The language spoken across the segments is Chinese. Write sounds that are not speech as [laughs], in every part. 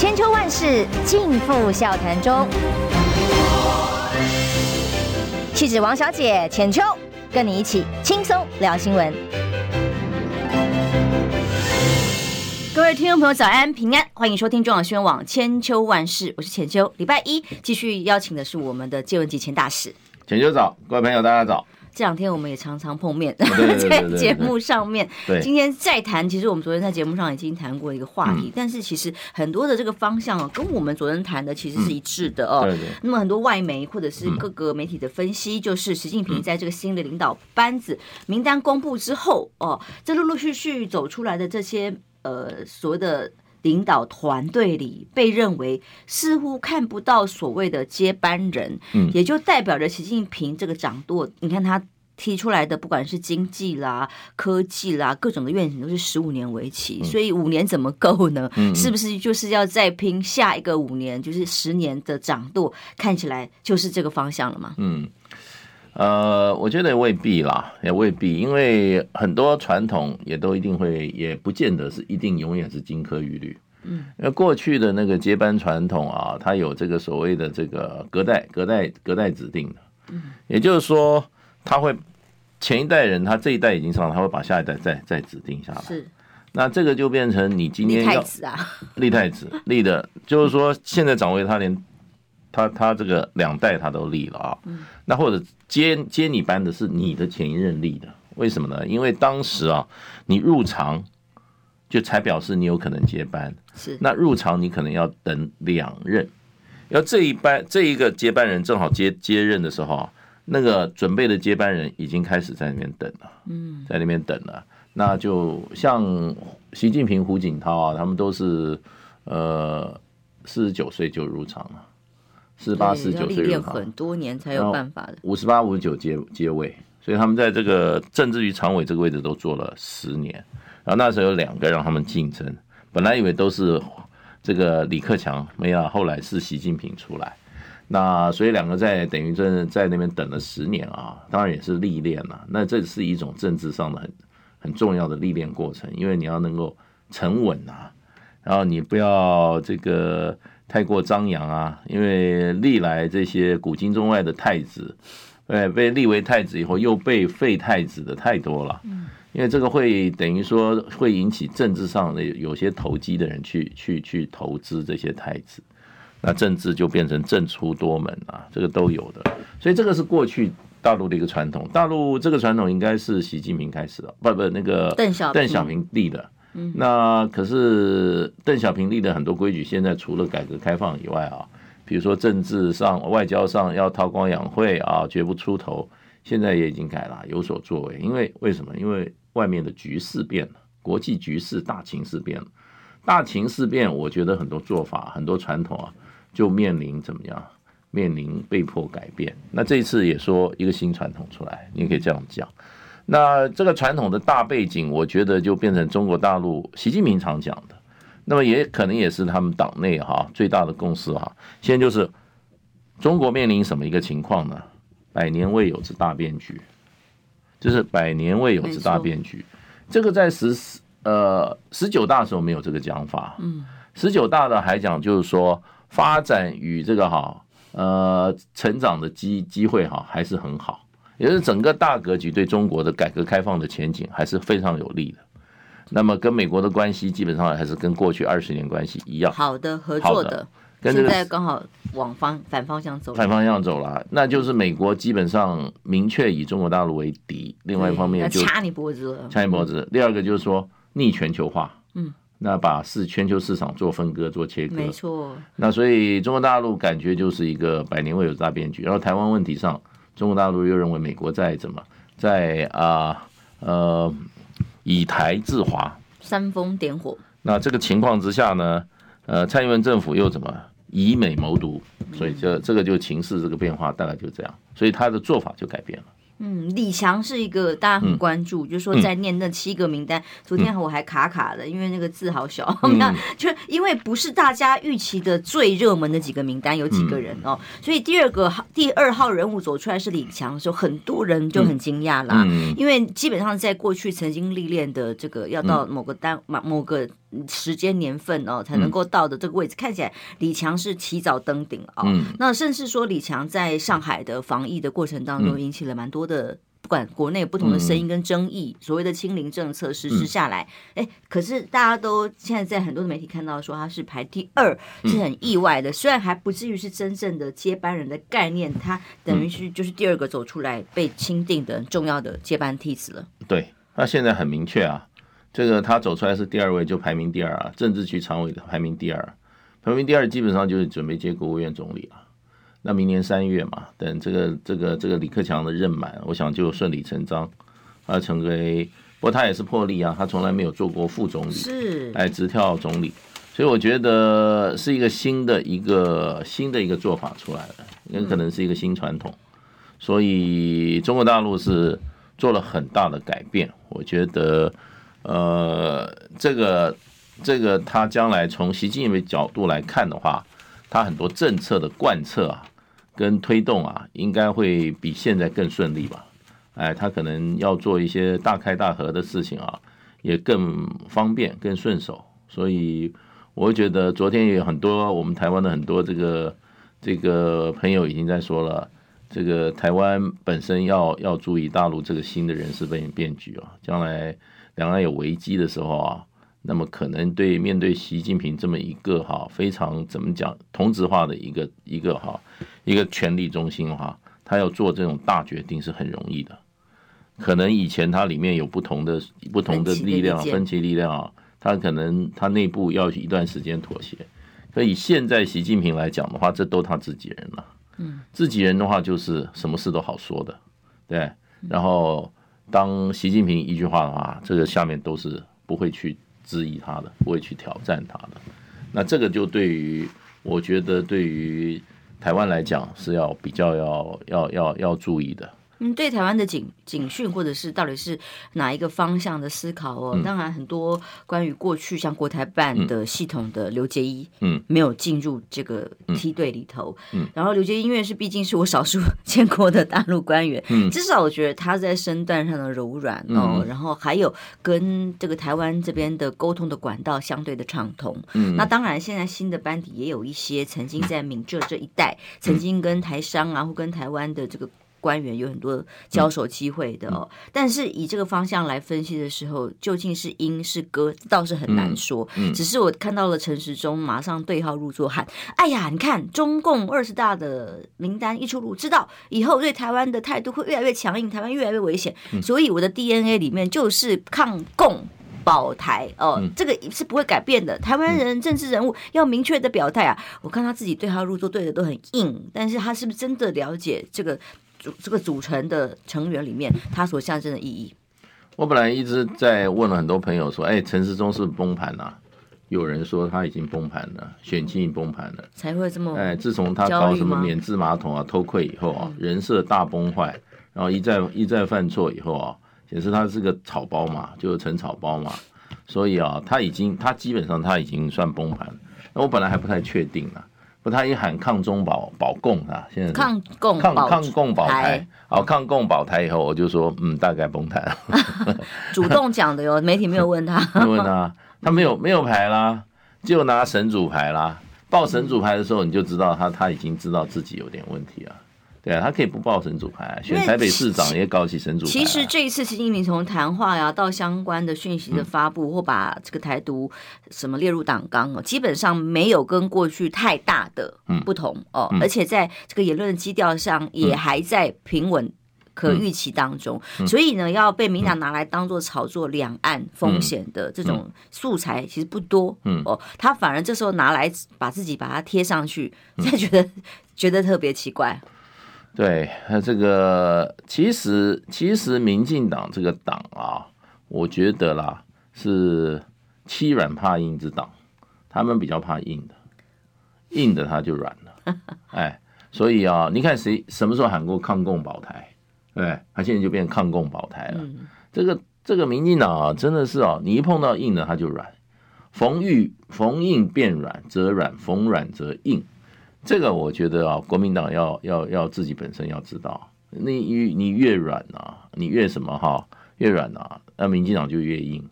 千秋万世尽付笑谈中。气质王小姐浅秋，跟你一起轻松聊新闻。各位听众朋友，早安平安，欢迎收听中广新闻网千秋万世，我是浅秋。礼拜一继续邀请的是我们的借文汲前大使。浅秋早，各位朋友大家早。这两天我们也常常碰面，[laughs] 在节目上面。今天再谈，其实我们昨天在节目上已经谈过一个话题，但是其实很多的这个方向哦，跟我们昨天谈的其实是一致的哦。那么很多外媒或者是各个媒体的分析，就是习近平在这个新的领导班子名单公布之后哦，这陆陆续续走出来的这些呃所谓的。领导团队里被认为似乎看不到所谓的接班人，嗯，也就代表着习近平这个掌舵。你看他提出来的，不管是经济啦、科技啦，各种的愿景都是十五年为期，所以五年怎么够呢？是不是就是要再拼下一个五年，就是十年的掌舵？看起来就是这个方向了吗？嗯。呃，我觉得也未必啦，也未必，因为很多传统也都一定会，也不见得是一定永远是金科玉律。嗯，因为过去的那个接班传统啊，它有这个所谓的这个隔代、隔代、隔代指定的。嗯，也就是说，他会前一代人他这一代已经上了，他会把下一代再再指定下来。是，那这个就变成你今天要立太子啊，立太子立的，就是说现在掌握他连。他他这个两代他都立了啊，那或者接接你班的是你的前一任立的，为什么呢？因为当时啊，你入场就才表示你有可能接班，是那入场你可能要等两任，要这一班这一个接班人正好接接任的时候啊，那个准备的接班人已经开始在那边等了，嗯，在那边等了，那就像习近平、胡锦涛啊，他们都是呃四十九岁就入场了。四十八、四十九岁，练很多年才有办法的。五十八、五十九接接位，所以他们在这个政治局常委这个位置都做了十年。然后那时候有两个让他们竞争，本来以为都是这个李克强，没有，后来是习近平出来。那所以两个在等于在在那边等了十年啊，当然也是历练了。那这是一种政治上的很很重要的历练过程，因为你要能够沉稳啊，然后你不要这个。太过张扬啊！因为历来这些古今中外的太子，哎，被立为太子以后又被废太子的太多了。嗯因为这个会等于说会引起政治上的有些投机的人去去去投资这些太子，那政治就变成政出多门啊，这个都有的。所以这个是过去大陆的一个传统，大陆这个传统应该是习近平开始的，不不，那个邓小邓小平立的。那可是邓小平立的很多规矩，现在除了改革开放以外啊，比如说政治上、外交上要韬光养晦啊，绝不出头，现在也已经改了，有所作为。因为为什么？因为外面的局势变了，国际局势大情势变了，大情势变，我觉得很多做法、很多传统啊，就面临怎么样？面临被迫改变。那这一次也说一个新传统出来，你可以这样讲。那这个传统的大背景，我觉得就变成中国大陆习近平常讲的，那么也可能也是他们党内哈最大的共识哈。现在就是中国面临什么一个情况呢？百年未有之大变局，就是百年未有之大变局。这个在十呃十九大的时候没有这个讲法，嗯，十九大的还讲就是说发展与这个哈呃成长的机机会哈还是很好。也是整个大格局对中国的改革开放的前景还是非常有利的。那么跟美国的关系基本上还是跟过去二十年关系一样，好的合作的。现在刚好往方反方向走，反方向走了，那就是美国基本上明确以中国大陆为敌。另外一方面就掐你脖子了，掐你脖子。第二个就是说逆全球化，嗯，那把市全球市场做分割做切割，没错。那所以中国大陆感觉就是一个百年未有大变局。然后台湾问题上。中国大陆又认为美国在怎么在啊呃以台制华，煽风点火。那这个情况之下呢，呃，蔡英文政府又怎么以美谋独？所以这这个就情势这个变化大概就这样，所以他的做法就改变了。嗯，李强是一个大家很关注，嗯、就是说在念那七个名单，嗯、昨天我还卡卡的，因为那个字好小，那、嗯、[laughs] 就因为不是大家预期的最热门的几个名单，有几个人哦，嗯、所以第二个第二号人物走出来是李强的时候，很多人就很惊讶啦，嗯、因为基本上在过去曾经历练的这个要到某个单某某个。时间年份哦，才能够到的这个位置，嗯、看起来李强是提早登顶了啊。嗯、那甚至说李强在上海的防疫的过程当中，引起了蛮多的。不管国内不同的声音跟争议，嗯、所谓的清零政策实施下来，哎、嗯，可是大家都现在在很多的媒体看到说他是排第二，是很意外的。嗯、虽然还不至于是真正的接班人的概念，他等于是就是第二个走出来被钦定的重要的接班梯子了。对，那现在很明确啊，这个他走出来是第二位，就排名第二啊，政治局常委的排名第二，排名第二基本上就是准备接国务院总理了。那明年三月嘛，等这个这个这个李克强的任满，我想就顺理成章，他成为，不过他也是破例啊，他从来没有做过副总理，是，哎，直跳总理，所以我觉得是一个新的一个新的一个做法出来了，也可能是一个新传统，所以中国大陆是做了很大的改变，我觉得，呃，这个这个他将来从习近平角度来看的话，他很多政策的贯彻啊。跟推动啊，应该会比现在更顺利吧？哎，他可能要做一些大开大合的事情啊，也更方便、更顺手。所以，我觉得昨天也有很多我们台湾的很多这个这个朋友已经在说了，这个台湾本身要要注意大陆这个新的人事变变局啊，将来两岸有危机的时候啊。那么可能对面对习近平这么一个哈非常怎么讲同质化的一个一个哈一个权力中心哈，他要做这种大决定是很容易的。可能以前它里面有不同的不同的力量分歧力量啊，他可能他内部要一段时间妥协。所以现在习近平来讲的话，这都他自己人了。嗯，自己人的话就是什么事都好说的，对。然后当习近平一句话的话，这个下面都是不会去。质疑他的，不会去挑战他的，那这个就对于，我觉得对于台湾来讲是要比较要要要要注意的。嗯，对台湾的警警讯，或者是到底是哪一个方向的思考哦？嗯、当然，很多关于过去像国台办的系统的刘杰一，嗯，没有进入这个梯队里头。嗯，然后刘杰一因为是毕竟是我少数 [laughs] 见过的大陆官员，嗯，至少我觉得他在身段上的柔软哦，嗯、然后还有跟这个台湾这边的沟通的管道相对的畅通。嗯，那当然，现在新的班底也有一些曾经在闽浙这一带，嗯、曾经跟台商啊或跟台湾的这个。官员有很多交手机会的哦，但是以这个方向来分析的时候，究竟是因是歌，倒是很难说。只是我看到了陈时中马上对号入座喊：“哎呀，你看中共二十大的名单一出炉，知道以后对台湾的态度会越来越强硬，台湾越来越危险，所以我的 DNA 里面就是抗共保台哦，这个是不会改变的。台湾人政治人物要明确的表态啊！我看他自己对号入座对的都很硬，但是他是不是真的了解这个？”组这个组成的成员里面，它所象征的意义。我本来一直在问了很多朋友说：“哎，陈世忠是崩盘了啊？”有人说他已经崩盘了，选情崩盘了，才会这么哎。自从他搞什么免治马桶啊、偷窥以后啊，人设大崩坏，然后一再一再犯错以后啊，显示他是个草包嘛，就是陈草包嘛。所以啊，他已经他基本上他已经算崩盘了。那我本来还不太确定呢。不，他一喊抗中保保共啊，现在抗共抗抗共保台，好抗共保台以后，我就说嗯，大概崩盘了。[laughs] [laughs] 主动讲的哟，媒体没有问他，没问他，他没有没有牌啦，就拿神主牌啦。报神主牌的时候，你就知道他他已经知道自己有点问题了。对啊，他可以不报神主牌，选台北市长也搞起神主牌。其实这一次习近平从谈话呀到相关的讯息的发布，或把这个台独什么列入党纲哦，基本上没有跟过去太大的不同哦，而且在这个言论的基调上也还在平稳可预期当中。所以呢，要被民党拿来当做炒作两岸风险的这种素材其实不多。嗯哦，他反而这时候拿来把自己把它贴上去，才 [laughs] 觉得觉得特别奇怪。对，他这个其实其实民进党这个党啊，我觉得啦是欺软怕硬之党，他们比较怕硬的，硬的他就软了，[laughs] 哎，所以啊，你看谁什么时候喊过抗共保台，对，他现在就变抗共保台了。这个这个民进党啊，真的是啊，你一碰到硬的他就软，逢遇逢硬变软则软，逢软则硬。这个我觉得啊，国民党要要要自己本身要知道，你越你越软啊，你越什么哈，越软啊，那民进党就越硬。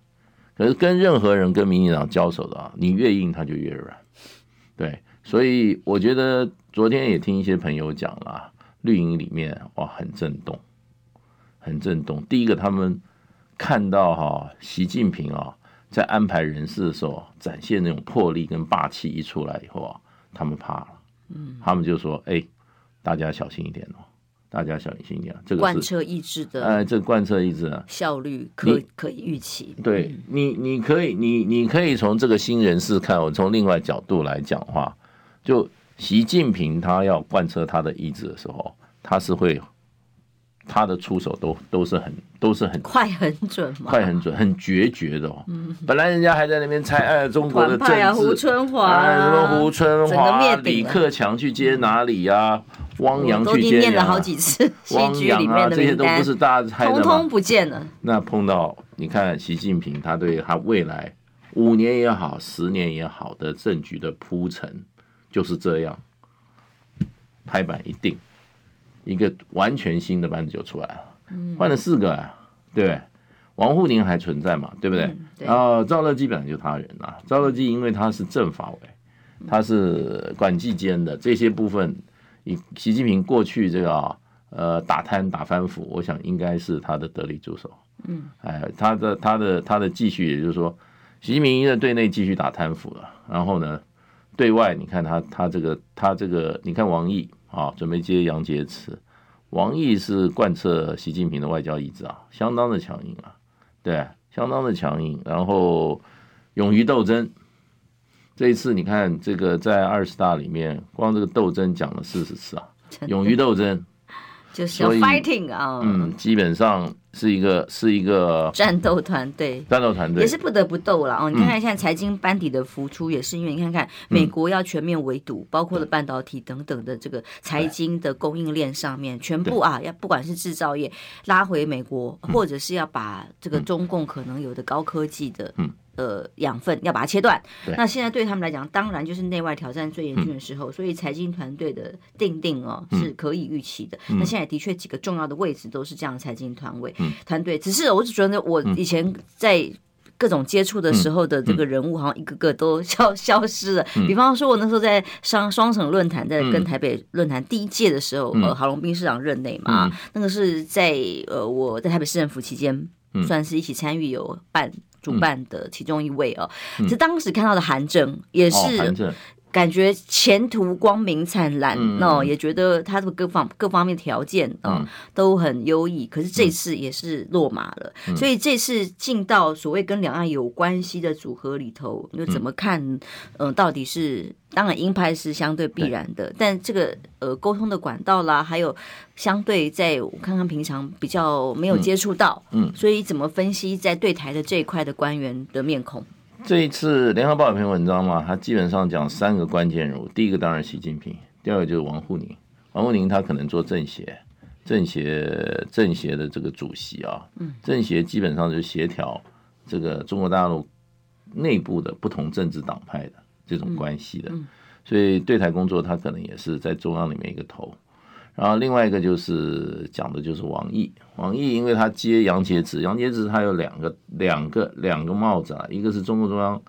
可是跟任何人跟民进党交手的啊，你越硬他就越软。对，所以我觉得昨天也听一些朋友讲了，绿营里面哇很震动，很震动。第一个他们看到哈习近平啊在安排人事的时候展现那种魄力跟霸气一出来以后啊，他们怕了，嗯，他们就说哎，大家小心一点哦。大家小心一点，这个贯彻意志的，哎，这贯彻意志啊，效率可可以预期。对你，你可以，你你可以从这个新人事看，我从另外角度来讲的话，就习近平他要贯彻他的意志的时候，他是会。他的出手都都是很都是很快很准嘛，快很准，很决绝的哦。嗯，本来人家还在那边猜，哎，中国的政治啊，胡春华，哎，什么胡春华、李克强去接哪里呀？汪洋去接，念了好几次。汪洋啊，这些都不是大家猜的吗？通通不见了。那碰到你看，习近平他对他未来五年也好，十年也好的政局的铺陈就是这样，拍板一定。一个完全新的班子就出来了，换了四个啊，对不对？王沪宁还存在嘛，对不对？然后赵乐际本来就他人啊，赵乐际因为他是政法委，他是管纪监的这些部分，以习近平过去这个啊，呃，打贪打反腐，我想应该是他的得力助手。嗯，哎，他的他的他的继续，也就是说，习近平在对内继续打贪腐了，然后呢，对外你看他他这个他这个，你看王毅。啊，准备接杨洁篪，王毅是贯彻习近平的外交意志啊，相当的强硬啊，对，相当的强硬。然后勇于斗争，这一次你看这个在二十大里面，光这个斗争讲了四十次啊，勇于斗争。就是要 fighting 啊，嗯，基本上是一个是一个战斗团队，战斗团队。也是不得不斗了哦。你看看现在财经班底的浮出，也是因为你看看美国要全面围堵，包括了半导体等等的这个财经的供应链上面，全部啊要不管是制造业拉回美国，或者是要把这个中共可能有的高科技的嗯。呃，养分要把它切断。那现在对他们来讲，当然就是内外挑战最严峻的时候。嗯、所以财经团队的定定哦，是可以预期的。嗯、那现在的确几个重要的位置都是这样的财经团委团队。只是我只觉得，我以前在各种接触的时候的这个人物，好像一个个都消消失了。比方说，我那时候在双双城论坛，在跟台北论坛第一届的时候，呃，郝龙斌市长任内嘛，那个是在呃我在台北市政府期间，算是一起参与有办。主办的其中一位哦，是当时看到的韩正，也是感觉前途光明灿烂哦，也觉得他的各方各方面条件啊都很优异。可是这次也是落马了，所以这次进到所谓跟两岸有关系的组合里头，又怎么看？嗯，到底是？当然，鹰派是相对必然的，但这个呃沟通的管道啦，还有相对在我看看平常比较没有接触到，嗯，所以怎么分析在对台的这一块的官员的面孔？这一次联合报有篇文章嘛，他基本上讲三个关键人物，第一个当然习近平，第二个就是王沪宁，王沪宁他可能做政协，政协政协的这个主席啊，嗯，政协基本上就协调这个中国大陆内部的不同政治党派的。这种关系的，所以对台工作他可能也是在中央里面一个头，然后另外一个就是讲的就是王毅，王毅因为他接杨洁篪，杨洁篪他有两个两个两个帽子啊，一个是中共中央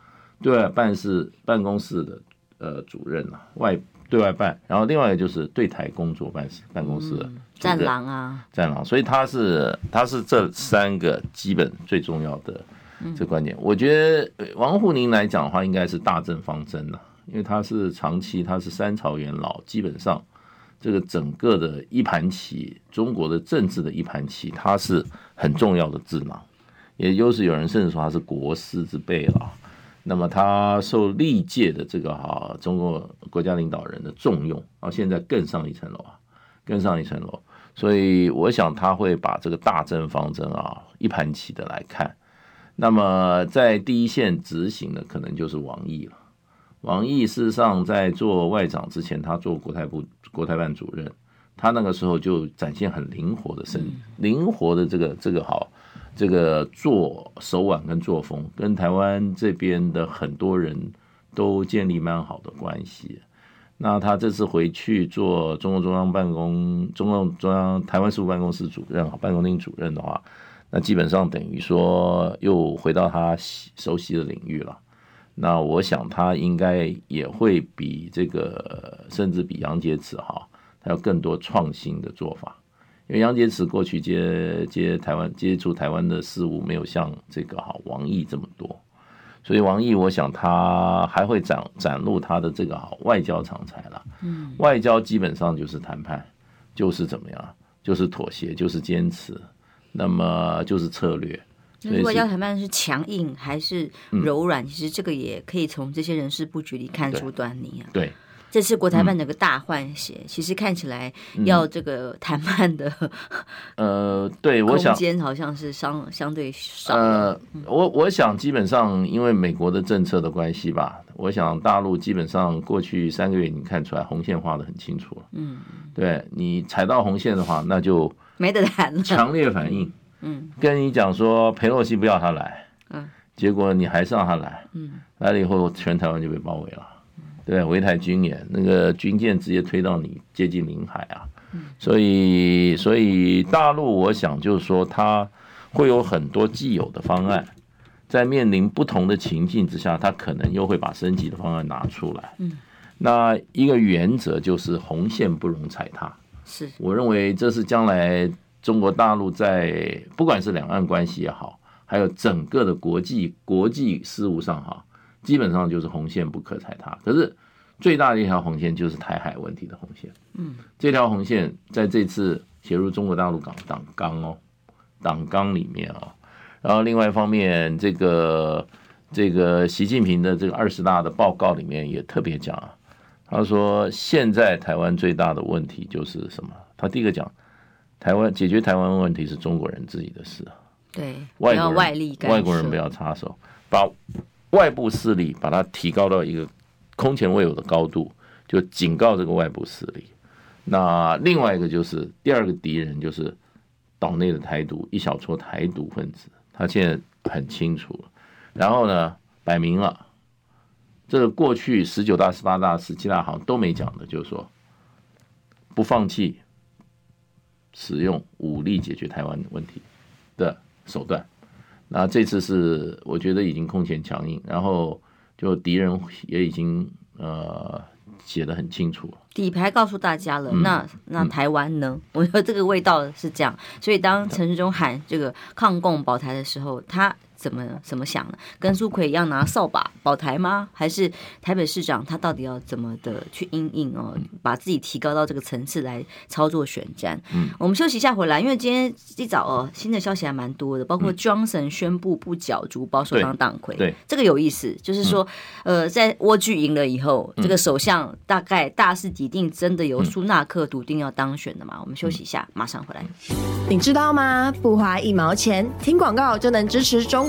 对外办事办公室的呃主任啊，外对外办，然后另外一个就是对台工作办事办公室的战狼啊，战狼，所以他是他是这三个基本最重要的。这观点，我觉得王沪宁来讲的话，应该是大政方针了，因为他是长期，他是三朝元老，基本上这个整个的一盘棋，中国的政治的一盘棋，它是很重要的智囊，也就是有人甚至说他是国师之辈了。那么他受历届的这个哈中国国家领导人的重用，啊，现在更上一层楼啊，更上一层楼，所以我想他会把这个大政方针啊一盘棋的来看。那么在第一线执行的可能就是王毅了。王毅事实上在做外长之前，他做国台部国台办主任，他那个时候就展现很灵活的身，灵活的这个这个好，这个做手腕跟作风，跟台湾这边的很多人都建立蛮好的关系。那他这次回去做中共中央办公、中共中央台湾事务办公室主任、办公厅主任的话。那基本上等于说又回到他熟悉的领域了。那我想他应该也会比这个，甚至比杨洁篪哈，他有更多创新的做法。因为杨洁篪过去接接台湾接触台湾的事务没有像这个哈王毅这么多，所以王毅我想他还会展展露他的这个哈外交长才了。嗯，外交基本上就是谈判，就是怎么样，就是妥协，就是坚持，那么就是策略。那外交谈判是强硬还是柔软？其实这个也可以从这些人事布局里看出端倪啊。对，这次国台办整个大换血，其实看起来要这个谈判的，呃，对，我想空间好像是相相对少。呃，我我想基本上因为美国的政策的关系吧，我想大陆基本上过去三个月你看出来红线画的很清楚了。嗯，对你踩到红线的话，那就没得谈了，强烈反应。嗯，跟你讲说裴洛西不要他来，嗯，结果你还是让他来，嗯，来了以后全台湾就被包围了，对，围台军演，那个军舰直接推到你接近领海啊，所以所以大陆我想就是说他会有很多既有的方案，在面临不同的情境之下，他可能又会把升级的方案拿出来，嗯，那一个原则就是红线不容踩踏，是。我认为这是将来。中国大陆在不管是两岸关系也好，还有整个的国际国际事务上哈，基本上就是红线不可踩踏。可是最大的一条红线就是台海问题的红线。嗯，这条红线在这次写入中国大陆党党纲哦，党纲里面啊。然后另外一方面，这个这个习近平的这个二十大的报告里面也特别讲啊，他说现在台湾最大的问题就是什么？他第一个讲。台湾解决台湾问题是中国人自己的事，对，外国外力外国人不要插手，把外部势力把它提高到一个空前未有的高度，就警告这个外部势力。那另外一个就是第二个敌人就是岛内的台独一小撮台独分子，他现在很清楚，然后呢，摆明了，这个过去十九大、十八大、十七大好像都没讲的，就是说不放弃。使用武力解决台湾问题的手段，那这次是我觉得已经空前强硬，然后就敌人也已经呃写的很清楚了，底牌告诉大家了。那那台湾呢？嗯、我觉得这个味道是这样，所以当陈世忠喊这个抗共保台的时候，他。怎么怎么想呢？跟苏奎一样拿扫把保台吗？还是台北市长他到底要怎么的去应应哦，把自己提高到这个层次来操作选战？嗯，我们休息一下回来，因为今天一早哦，新的消息还蛮多的，包括 Johnson 宣布不角逐保守党党魁，对，这个有意思，就是说，呃，在莴苣赢了以后，这个首相大概大势已定，真的由苏纳克笃定要当选的嘛？我们休息一下，马上回来。你知道吗？不花一毛钱，听广告就能支持中。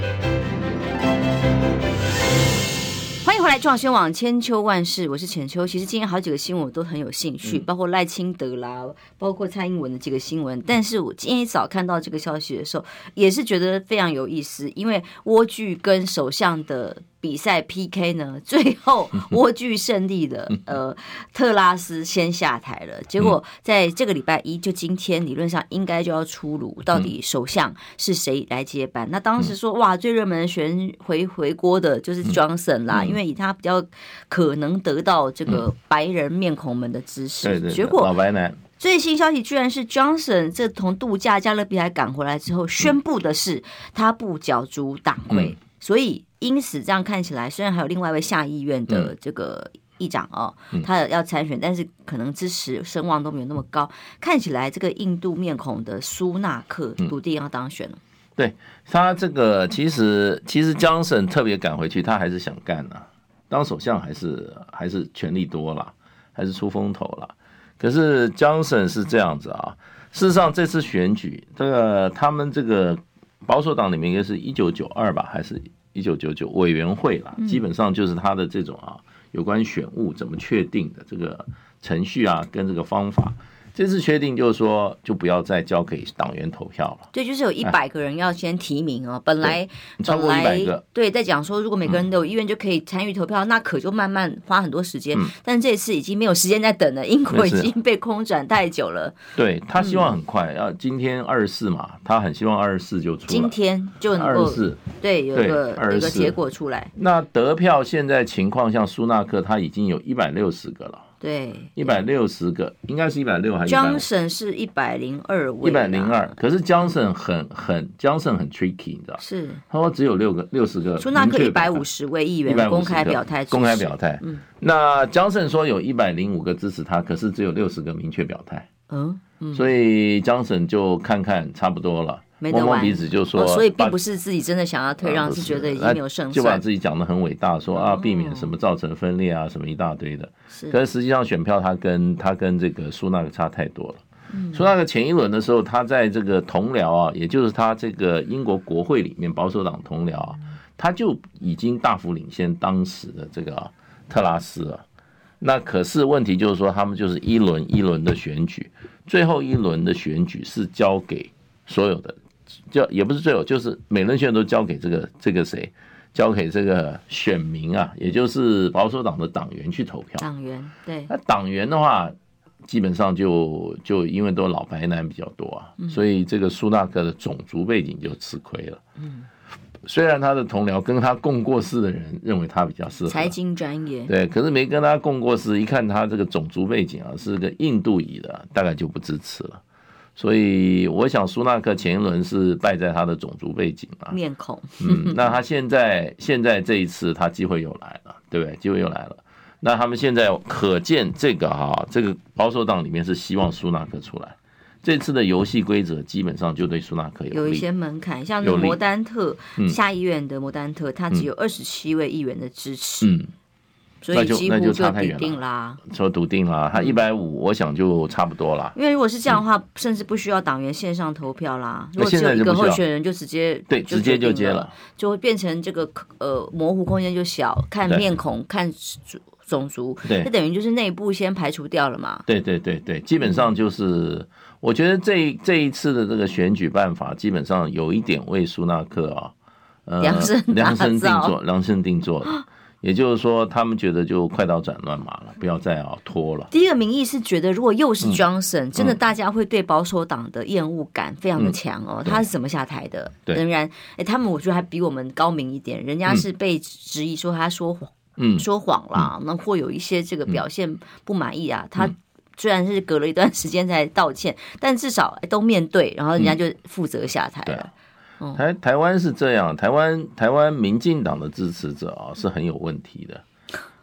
迎回来，中广新网千秋万世，我是浅秋。其实今天好几个新闻我都很有兴趣，包括赖清德啦，包括蔡英文的几个新闻。但是我今天一早看到这个消息的时候，也是觉得非常有意思，因为蜗居跟首相的。比赛 PK 呢，[laughs] 最后 [laughs] 蜗居胜利的呃特拉斯先下台了。结果在这个礼拜一，就今天理论上应该就要出炉，到底首相是谁来接班？那当时说哇，最热门选回回锅的就是 Johnson 啦，因为以他比较可能得到这个白人面孔们的支持。结果老白男最新消息居然是 Johnson 这从度假加勒比海赶回来之后宣布的是他不角逐党魁，所以。因此，这样看起来，虽然还有另外一位下议院的这个议长哦，嗯、他要参选，但是可能支持声望都没有那么高。看起来，这个印度面孔的苏纳克笃定要当选了。对他这个，其实其实江省特别赶回去，他还是想干呢、啊。当首相还是还是权力多了，还是出风头了。可是江省是这样子啊。事实上，这次选举，这个他们这个保守党里面应该是一九九二吧，还是？一九九九委员会啦，基本上就是他的这种啊有关选务怎么确定的这个程序啊，跟这个方法。这次确定就是说，就不要再交给党员投票了。对，就是有一百个人要先提名哦。本来超过一百个，对，在讲说，如果每个人都有意愿就可以参与投票，那可就慢慢花很多时间。但这次已经没有时间再等了，英国已经被空转太久了。对，他希望很快，要今天二十四嘛，他很希望二十四就出来。今天就能够二十四，对，有一个有个结果出来。那得票现在情况，像苏纳克他已经有一百六十个了。对，一百六十个，应该是一百六还是？Johnson 是一百零二位，一百零二。可是 Johnson 很很 Johnson 很 tricky，你知道？是，他说只有六个六十个。苏纳克一百五十位议员公开表态，公开表态。嗯，那 Johnson 说有一百零五个支持他，可是只有六十个明确表态。嗯，所以 Johnson 就看看差不多了。摸摸鼻子就说，所以并不是自己真的想要退让，是觉得已经没有胜算，就把自己讲的很伟大，说啊，避免什么造成分裂啊，什么一大堆的。是，可是实际上选票他跟他跟这个苏纳克差太多了。苏纳克前一轮的时候，他在这个同僚啊，也就是他这个英国国会里面保守党同僚啊，他就已经大幅领先当时的这个特拉斯了。那可是问题就是说，他们就是一轮一轮的选举，最后一轮的选举是交给所有的。就也不是最后，就是每轮选都交给这个这个谁，交给这个选民啊，也就是保守党的党员去投票。党员对，那党员的话，基本上就就因为都老白男比较多啊，所以这个苏纳克的种族背景就吃亏了。嗯，[laughs] 虽然他的同僚跟他共过事的人认为他比较适合财经专业，对，可是没跟他共过事，一看他这个种族背景啊，是个印度裔的，大概就不支持了。所以我想，苏纳克前一轮是败在他的种族背景啊，面孔。嗯，那他现在 [laughs] 现在这一次他机会又来了，对不对？机会又来了。那他们现在可见这个哈，这个保守党里面是希望苏纳克出来。这次的游戏规则基本上就对苏纳克有有一些门槛，像那个摩丹特下议院的摩丹特，他只有二十七位议员的支持。嗯。所以几乎就笃定啦，说笃定啦，他一百五，我想就差不多啦。因为如果是这样的话，甚至不需要党员线上投票啦。如果只有一个候选人，就直接对，直接就接了，就会变成这个呃模糊空间就小，看面孔，看种族，对，这等于就是内部先排除掉了嘛。对对对对，基本上就是，我觉得这这一次的这个选举办法，基本上有一点为苏纳克啊，呃，量身量身定做，量身定做的。也就是说，他们觉得就快刀斩乱麻了，不要再啊拖了。第一个民意是觉得，如果又是 Johnson，、嗯、真的大家会对保守党的厌恶感非常的强哦。嗯、他是怎么下台的？仍然，哎，他们我觉得还比我们高明一点。人家是被质疑说他说谎，嗯，说谎啦，那、嗯、或有一些这个表现不满意啊。嗯、他虽然是隔了一段时间才道歉，但至少都面对，然后人家就负责下台了。嗯台台湾是这样，台湾台湾民进党的支持者啊是很有问题的，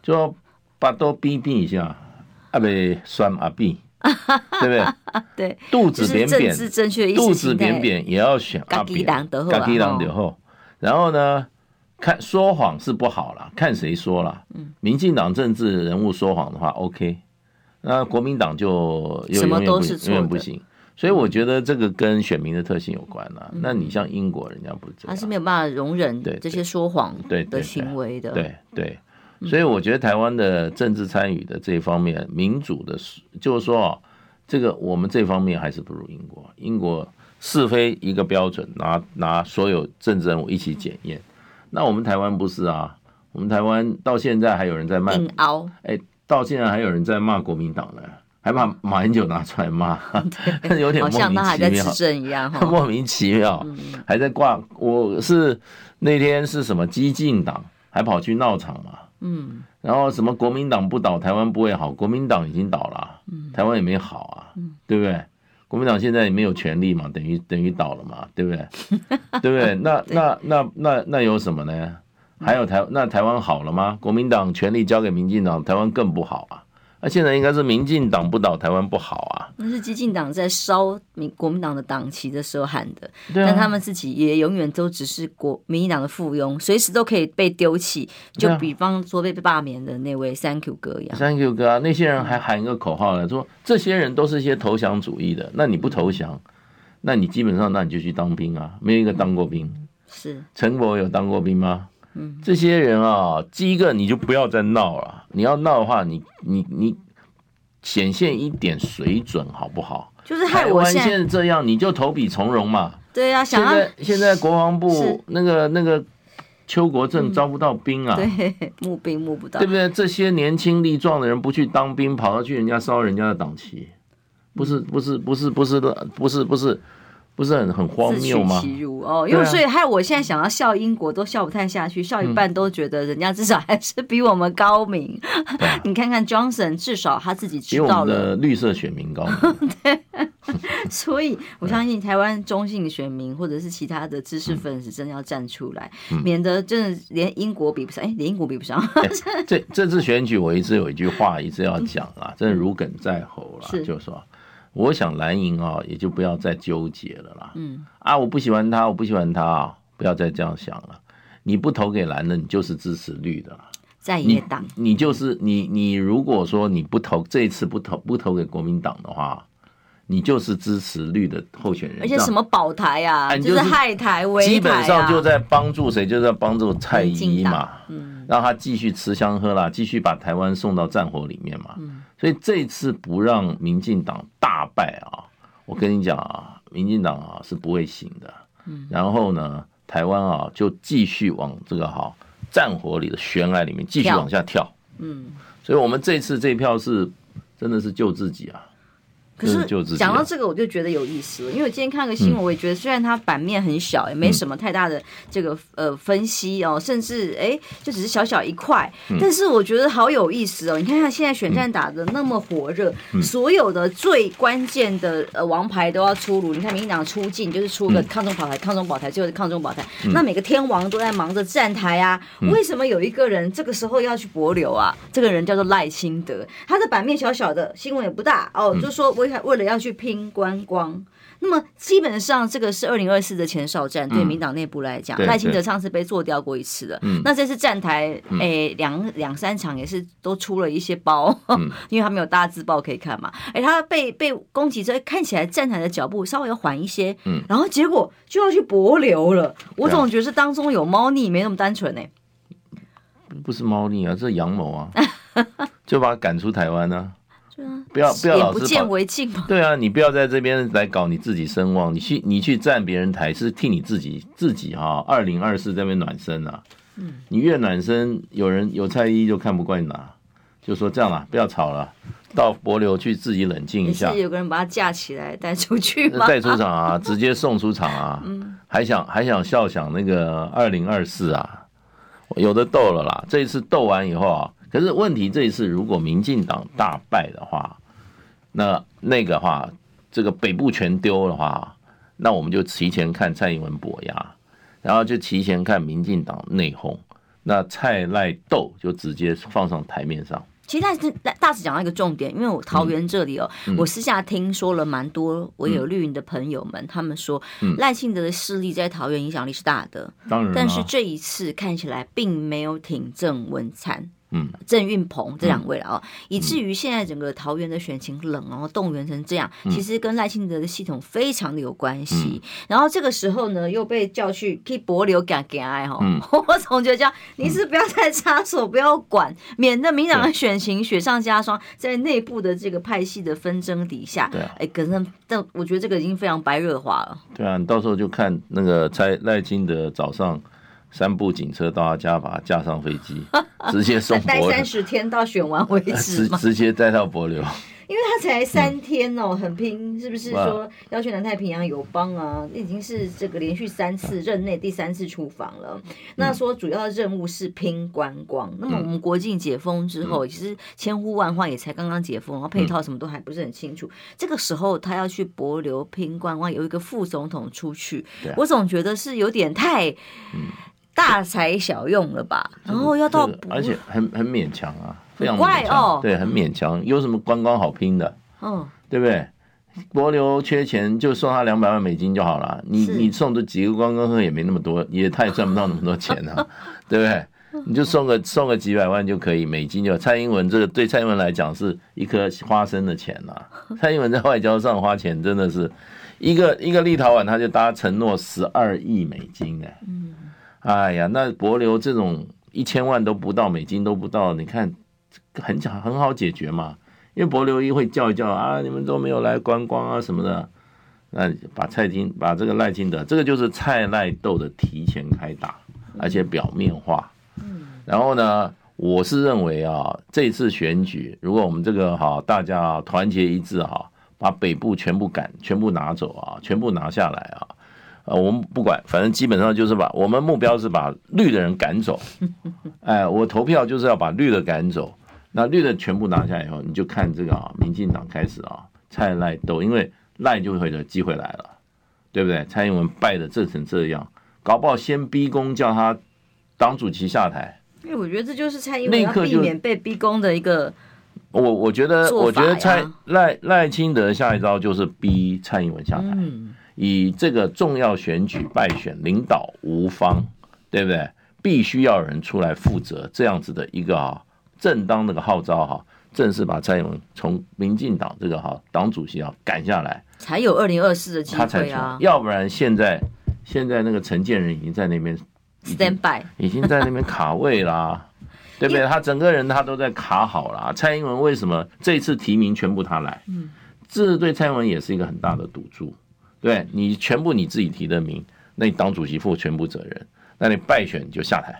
就把都逼逼一下，阿被酸阿逼，[laughs] 对不对？对，肚子扁扁，肚子扁扁也要选阿扁，嘎吉党的后，然后呢，看说谎是不好了，看谁说了。民进党政治人物说谎的话，OK，那国民党就什么都是永远不行。所以我觉得这个跟选民的特性有关了。那你像英国，人家不是这样，他是没有办法容忍这些说谎的行为的。对对，所以我觉得台湾的政治参与的这一方面，民主的，就是说啊，这个我们这方面还是不如英国。英国是非一个标准，拿拿所有政治人物一起检验。那我们台湾不是啊？我们台湾到现在还有人在骂，哎，到现在还有人在骂国民党呢。还把马英九拿出来骂，[laughs] [laughs] 有点 [laughs] 莫名其妙，好像他还在执政一样，莫名其妙，还在挂。我是那天是什么激进党还跑去闹场嘛？嗯，然后什么国民党不倒，台湾不会好。国民党已经倒了，台湾也没好啊，对不对？国民党现在也没有权力嘛，等于等于倒了嘛，对不对？对不对？那那那那那有什么呢？还有台那台湾好了吗？国民党权力交给民进党，台湾更不好啊。那现在应该是民进党不倒，台湾不好啊。那是激进党在烧民国民党的党旗的时候喊的，但他们自己也永远都只是国民进党的附庸，随时都可以被丢弃。就比方说被罢免的那位 Thank you 哥一样，Thank you 哥啊，那些人还喊一个口号来说，这些人都是一些投降主义的。那你不投降，那你基本上那你就去当兵啊，没有一个当过兵。是陈伯有当过兵吗？嗯，这些人啊，第一个你就不要再闹了。你要闹的话，你你你显现一点水准好不好？就是害我现在这样，你就投笔从戎嘛。对呀、啊，现在现在国防部那个那个邱国正招不到兵啊，嗯、对，募兵募不到，对不对？这些年轻力壮的人不去当兵，跑到去人家烧人家的党旗，不是不是不是不是的，不是不是。不是很很荒谬吗？自取其辱哦，因为所以害我现在想要笑英国都笑不太下去，笑一半都觉得人家至少还是比我们高明。嗯、[laughs] 你看看 Johnson，至少他自己知道了。绿色选民高明。[laughs] 对，[laughs] 所以我相信台湾中性选民或者是其他的知识分子真的要站出来，嗯、免得真的连英国比不上。哎，连英国比不上。欸、这这次选举我一直有一句话一直要讲啊，真的如鲠在喉了，就是说。我想蓝营啊，也就不要再纠结了啦。嗯啊，我不喜欢他，我不喜欢他啊，不要再这样想了。你不投给蓝的，你就是支持绿的了。在野党，你就是你，你如果说你不投这一次不投不投给国民党的话，你就是支持绿的候选人。而且什么保台啊，就是害台为台啊，基本上就在帮助谁？就在帮助蔡依嘛。嗯，让他继续吃香喝辣，继续把台湾送到战火里面嘛。嗯。所以这次不让民进党大败啊，我跟你讲啊，民进党啊是不会行的。嗯，然后呢，台湾啊就继续往这个哈战火里的悬崖里面继续往下跳。嗯，所以我们这次这一票是真的是救自己啊。可是讲到这个，我就觉得有意思了，因为我今天看个新闻，我也觉得虽然它版面很小，也没什么太大的这个呃分析哦，甚至哎就只是小小一块，但是我觉得好有意思哦。你看他现在选战打的那么火热，所有的最关键的呃王牌都要出炉。你看民进党出境就是出个抗中保台，抗中保台就是抗中保台，那每个天王都在忙着站台啊。为什么有一个人这个时候要去博流啊？这个人叫做赖清德，他的版面小小的，新闻也不大哦，就说我。为了要去拼观光，那么基本上这个是二零二四的前哨战。对民党内部来讲，赖清德上次被做掉过一次了。那这次站台，诶，两两三场也是都出了一些包，[laughs] 因为他没有大字报可以看嘛。哎，他被被攻击之后，看起来站台的脚步稍微要缓一些。然后结果就要去博流了。我总觉得是当中有猫腻，没那么单纯呢。不是猫腻啊，这是阳谋啊，[laughs] 就把他赶出台湾呢。不要不要老是不见为净嘛。对啊，你不要在这边来搞你自己声望，你去你去站别人台是替你自己自己哈。二零二四这边暖身啊，嗯，你越暖身，有人有蔡依就看不惯你了，就说这样了，不要吵了，到柏流去自己冷静一下。是有个人把他架起来带出去吗？带出场啊，直接送出场啊，嗯，还想还想笑想那个二零二四啊，有的斗了啦，这一次斗完以后啊。可是问题这一次，如果民进党大败的话，那那个话，这个北部全丢的话，那我们就提前看蔡英文跛牙，然后就提前看民进党内讧，那蔡赖斗就直接放上台面上。其实大是大使讲到一个重点，因为我桃园这里哦，嗯、我私下听说了蛮多，我有绿营的朋友们，嗯、他们说赖清德的势力在桃园影响力是大的，当然，但是这一次看起来并没有挺郑文灿。嗯，郑运鹏这两位了啊，以至于现在整个桃园的选情冷，然后动员成这样，其实跟赖清德的系统非常的有关系。然后这个时候呢，又被叫去替帛琉干干爱哈，[laughs] 我总觉得叫你是不要再插手，不要管，免得民党的选情雪上加霜，在内部的这个派系的纷争底下，对，哎，可能但我觉得这个已经非常白热化了。对啊，你到时候就看那个蔡赖清德早上。三部警车到他家，把他架上飞机，[laughs] 直接送待三十天到选完为止直直接带到柏流。因为他才三天哦，很拼，是不是说要去南太平洋友邦啊？已经是这个连续三次任内第三次出访了。那说主要任务是拼观光。那么我们国境解封之后，其实千呼万唤也才刚刚解封，然后配套什么都还不是很清楚。这个时候他要去博流拼观光，有一个副总统出去，我总觉得是有点太。大材小用了吧？然后要到，而且很很勉强啊，非常怪哦，对，很勉强。有什么观光好拼的？嗯，对不对？帛琉缺钱，就送他两百万美金就好了。你你送这几个观光客也没那么多，也他也赚不到那么多钱啊，[laughs] 对不对？你就送个送个几百万就可以，美金就。蔡英文这个对蔡英文来讲是一颗花生的钱呐。[laughs] 蔡英文在外交上花钱真的是一个一个立陶宛，他就搭承诺十二亿美金哎。嗯。哎呀，那帛琉这种一千万都不到，美金都不到，你看很讲很好解决嘛。因为帛琉一会叫一叫啊，你们都没有来观光啊什么的，那把蔡金把这个赖金德，这个就是蔡赖斗的提前开打，而且表面化。嗯，然后呢，我是认为啊，这次选举如果我们这个哈大家团结一致哈，把北部全部赶全部拿走啊，全部拿下来啊，呃，我们不管，反正基本上就是把我们目标是把绿的人赶走。[laughs] 哎，我投票就是要把绿的赶走。那绿的全部拿下以后，你就看这个啊，民进党开始啊，蔡赖斗，因为赖就会的机会来了，对不对？蔡英文败的这成这样，搞不好先逼宫叫他党主席下台。因为我觉得这就是蔡英文要避免被逼宫的一个。我我觉得，我觉得蔡赖赖清德下一招就是逼蔡英文下台，嗯、以这个重要选举败选，领导无方，对不对？必须要有人出来负责这样子的一个啊。正当那个号召哈，正式把蔡英文从民进党这个哈党主席啊赶下来，才有二零二四的机会啊！要不然现在现在那个陈建仁已经在那边 stand by，[laughs] 已经在那边卡位啦，对不对？他整个人他都在卡好了。蔡英文为什么这次提名全部他来？嗯，这对蔡英文也是一个很大的赌注。对，你全部你自己提的名，那你党主席负全部责任，那你败选你就下台。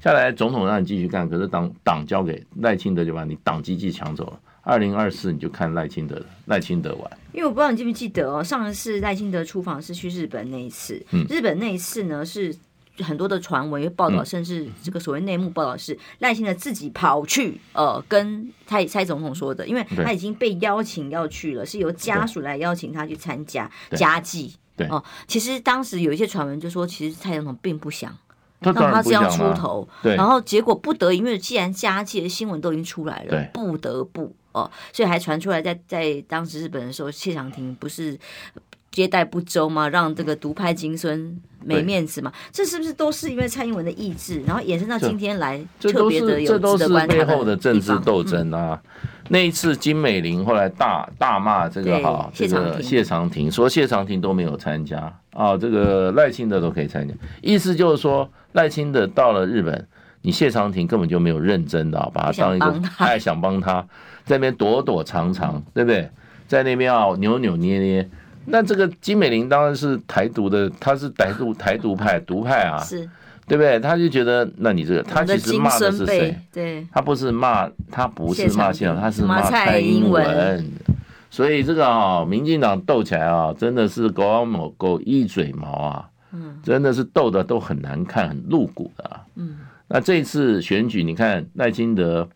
下来，总统让你继续干，可是党党交给赖清德就把你党机器抢走了。二零二四你就看赖清德赖清德玩。因为我不知道你记不记得哦，上一次赖清德出访是去日本那一次，嗯、日本那一次呢是很多的传闻报道，甚至这个所谓内幕报道是赖清德自己跑去呃跟蔡蔡总统说的，因为他已经被邀请要去了，是由家属来邀请他去参加家祭。对。哦、呃，其实当时有一些传闻就说，其实蔡总统并不想。让他这样出头，然后结果不得已，因为既然家祭的新闻都已经出来了，不得不哦，所以还传出来在，在在当时日本的时候，谢长廷不是接待不周嘛？让这个独派金孙没面子嘛？这是不是都是因为蔡英文的意志，然后延伸到今天来特别的有值得观察的政治斗争啊！嗯、那一次金美玲后来大大骂这个哈，这个谢长廷说谢长廷都没有参加啊，这个赖清德都可以参加，意思就是说。赖清德到了日本，你谢长廷根本就没有认真的把他当一个，他还想帮他，在那边躲躲藏藏，对不对？在那边啊扭扭捏捏。那这个金美玲当然是台独的，她是台独台独派独派啊，是，对不对？他就觉得，那你这个他其实骂的是谁？对，他不是骂他不是骂谢长廷，他是骂蔡英文。所以这个啊，民进党斗起来啊，真的是狗咬狗狗一嘴毛啊。嗯，真的是斗的都很难看，很露骨的啊。嗯，那这次选举，你看赖清德，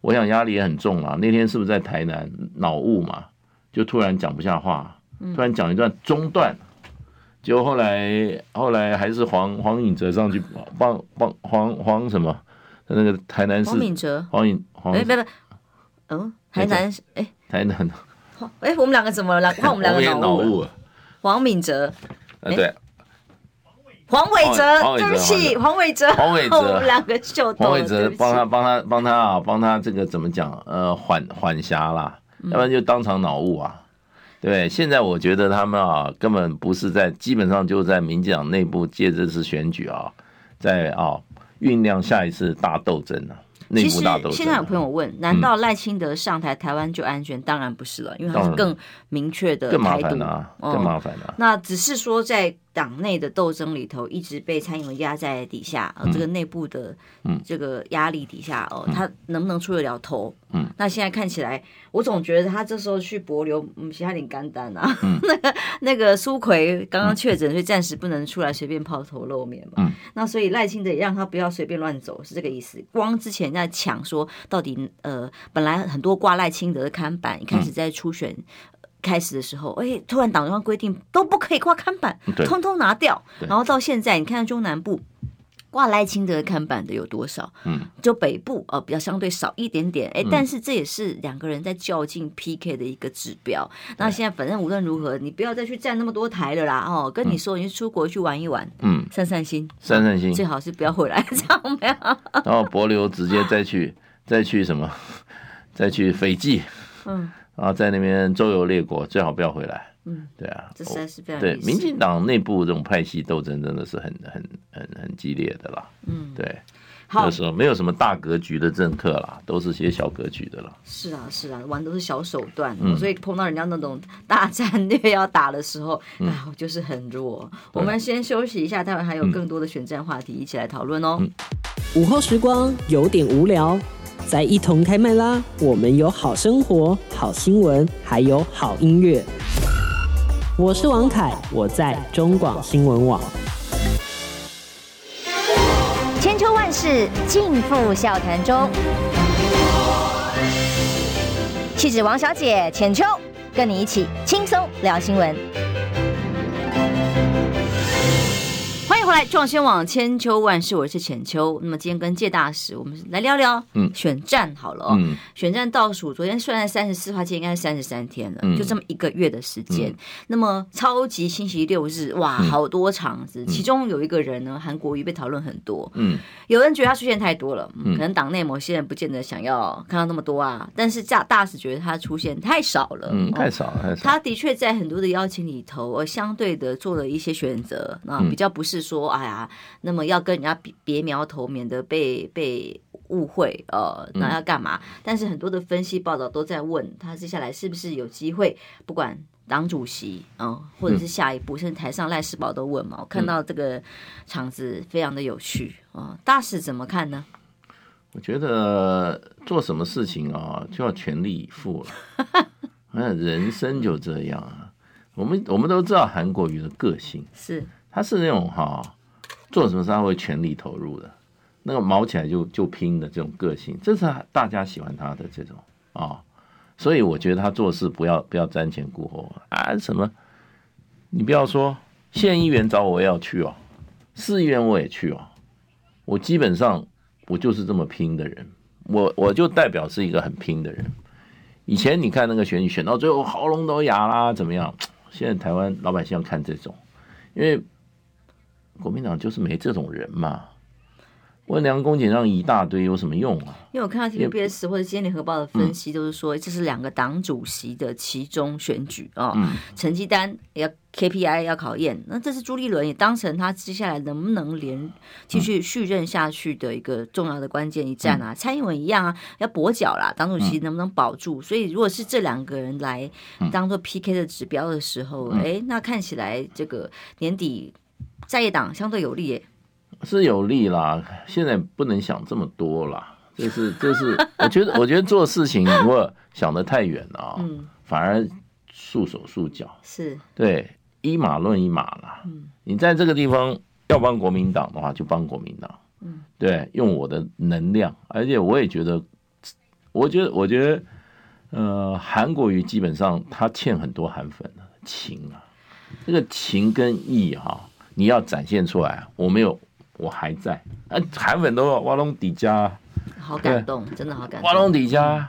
我想压力也很重啊。那天是不是在台南脑雾嘛？就突然讲不下话，突然讲一段中断，结果后来后来还是黄黄颖哲上去帮帮黄黄什么？那个台南市黄敏哲，黄颖黄哎，别别，哦，台南哎，台南，哎，我们两个怎么了？[laughs] 换我们两个脑雾。黄敏哲，对。黄伟哲，对不起，黄伟哲，黄伟哲，我们两个秀逗。黄伟哲帮他帮他帮他啊，帮他这个怎么讲？呃，缓缓颊啦，要不然就当场脑雾啊。对，现在我觉得他们啊，根本不是在，基本上就在民进党内部借这次选举啊，在啊酝酿下一次大斗争呢。其实现在有朋友问，难道赖清德上台，台湾就安全？当然不是了，因为他是更明确的更麻烦啊，更麻烦啊。那只是说在。党内的斗争里头，一直被蔡英文压在底下，呃，这个内部的这个压力底下，哦，他能不能出得了头？嗯，那现在看起来，我总觉得他这时候去博流，嗯，其他点干单啊。[laughs] 那个那个苏奎刚刚确诊，所以暂时不能出来随便抛头露面嘛。那所以赖清德也让他不要随便乱走，是这个意思。光之前在抢说，到底呃，本来很多挂赖清德的看板，一开始在初选。开始的时候，哎，突然党中央规定都不可以挂看板，通通拿掉。然后到现在，你看中南部挂赖清德看板的有多少？嗯，就北部呃比较相对少一点点。哎，但是这也是两个人在较劲 PK 的一个指标。那现在反正无论如何，你不要再去站那么多台了啦。哦，跟你说，你出国去玩一玩，嗯，散散心，散散心，最好是不要回来，这样没有。然后帛琉直接再去，再去什么？[laughs] 再去斐济，嗯。啊，在那边周游列国，最好不要回来。嗯，对啊，这实在是非常对。民进党内部这种派系斗争真的是很很很很激烈的啦。嗯，对。有时候没有什么大格局的政客啦，都是些小格局的啦。是啊，是啊，玩都是小手段，嗯、所以碰到人家那种大战略要打的时候，哎、嗯，我就是很弱。我们先休息一下，待会还有更多的选战话题一起来讨论哦。嗯、午后时光有点无聊，再一同开麦啦！我们有好生活、好新闻，还有好音乐。我是王凯，我在中广新闻网。千秋万世尽付笑谈中，气质王小姐浅秋，跟你一起轻松聊新闻。后来，中广新网千秋万世，我是浅秋。那么今天跟介大使，我们来聊聊嗯选战好了哦。嗯、选战倒数，昨天算在三十四号，今天应该是三十三天了，嗯、就这么一个月的时间。嗯、那么超级星期六日，哇，好多场子。嗯、其中有一个人呢，韩国瑜被讨论很多。嗯，有人觉得他出现太多了，嗯、可能党内某些人不见得想要看到那么多啊。但是大大使觉得他出现太少了，嗯，太少了，太少。他的确在很多的邀请里头，而相对的做了一些选择，啊，比较不是说。说哎呀，那么要跟人家别别苗头，免得被被误会，呃，那要干嘛？嗯、但是很多的分析报道都在问他接下来是不是有机会，不管党主席，嗯、呃，或者是下一步，嗯、甚至台上赖世宝都问嘛。我看到这个场子非常的有趣啊、呃，大使怎么看呢？我觉得做什么事情啊，就要全力以赴了。[laughs] 那，人生就这样啊。我们我们都知道韩国瑜的个性是。他是那种哈，做什么事他会全力投入的，那个毛起来就就拼的这种个性，这是大家喜欢他的这种啊，所以我觉得他做事不要不要瞻前顾后啊，什么，你不要说县议员找我，要去哦，市议员我也去哦，我基本上我就是这么拼的人，我我就代表是一个很拼的人。以前你看那个选举选到最后喉咙都哑啦，怎么样？现在台湾老百姓要看这种，因为。国民党就是没这种人嘛，温良恭俭让一大堆有什么用啊？因为我看到 TVBS 或者今天联合报的分析，都是说这是两个党主席的其中选举啊，嗯、成绩单要 KPI 要考验。那这是朱立伦也当成他接下来能不能连继续续任下去的一个重要的关键一战啊。嗯、蔡英文一样啊，要跛脚啦，党主席能不能保住？嗯、所以如果是这两个人来当做 PK 的指标的时候，哎、嗯，那看起来这个年底。在野党相对有利耶，是有利啦。现在不能想这么多啦，就是就是，[laughs] 我觉得我觉得做事情如果想得太远了，嗯，反而束手束脚。是，对，一码论一码啦。嗯，你在这个地方要帮国民党的话，就帮国民党。嗯，对，用我的能量，而且我也觉得，我觉得我觉得，呃，韩国瑜基本上他欠很多韩粉的情啊，这个情跟义哈。你要展现出来，我没有，我还在。啊，韩粉都挖龙底家，好感动，真的好感动。挖龙底家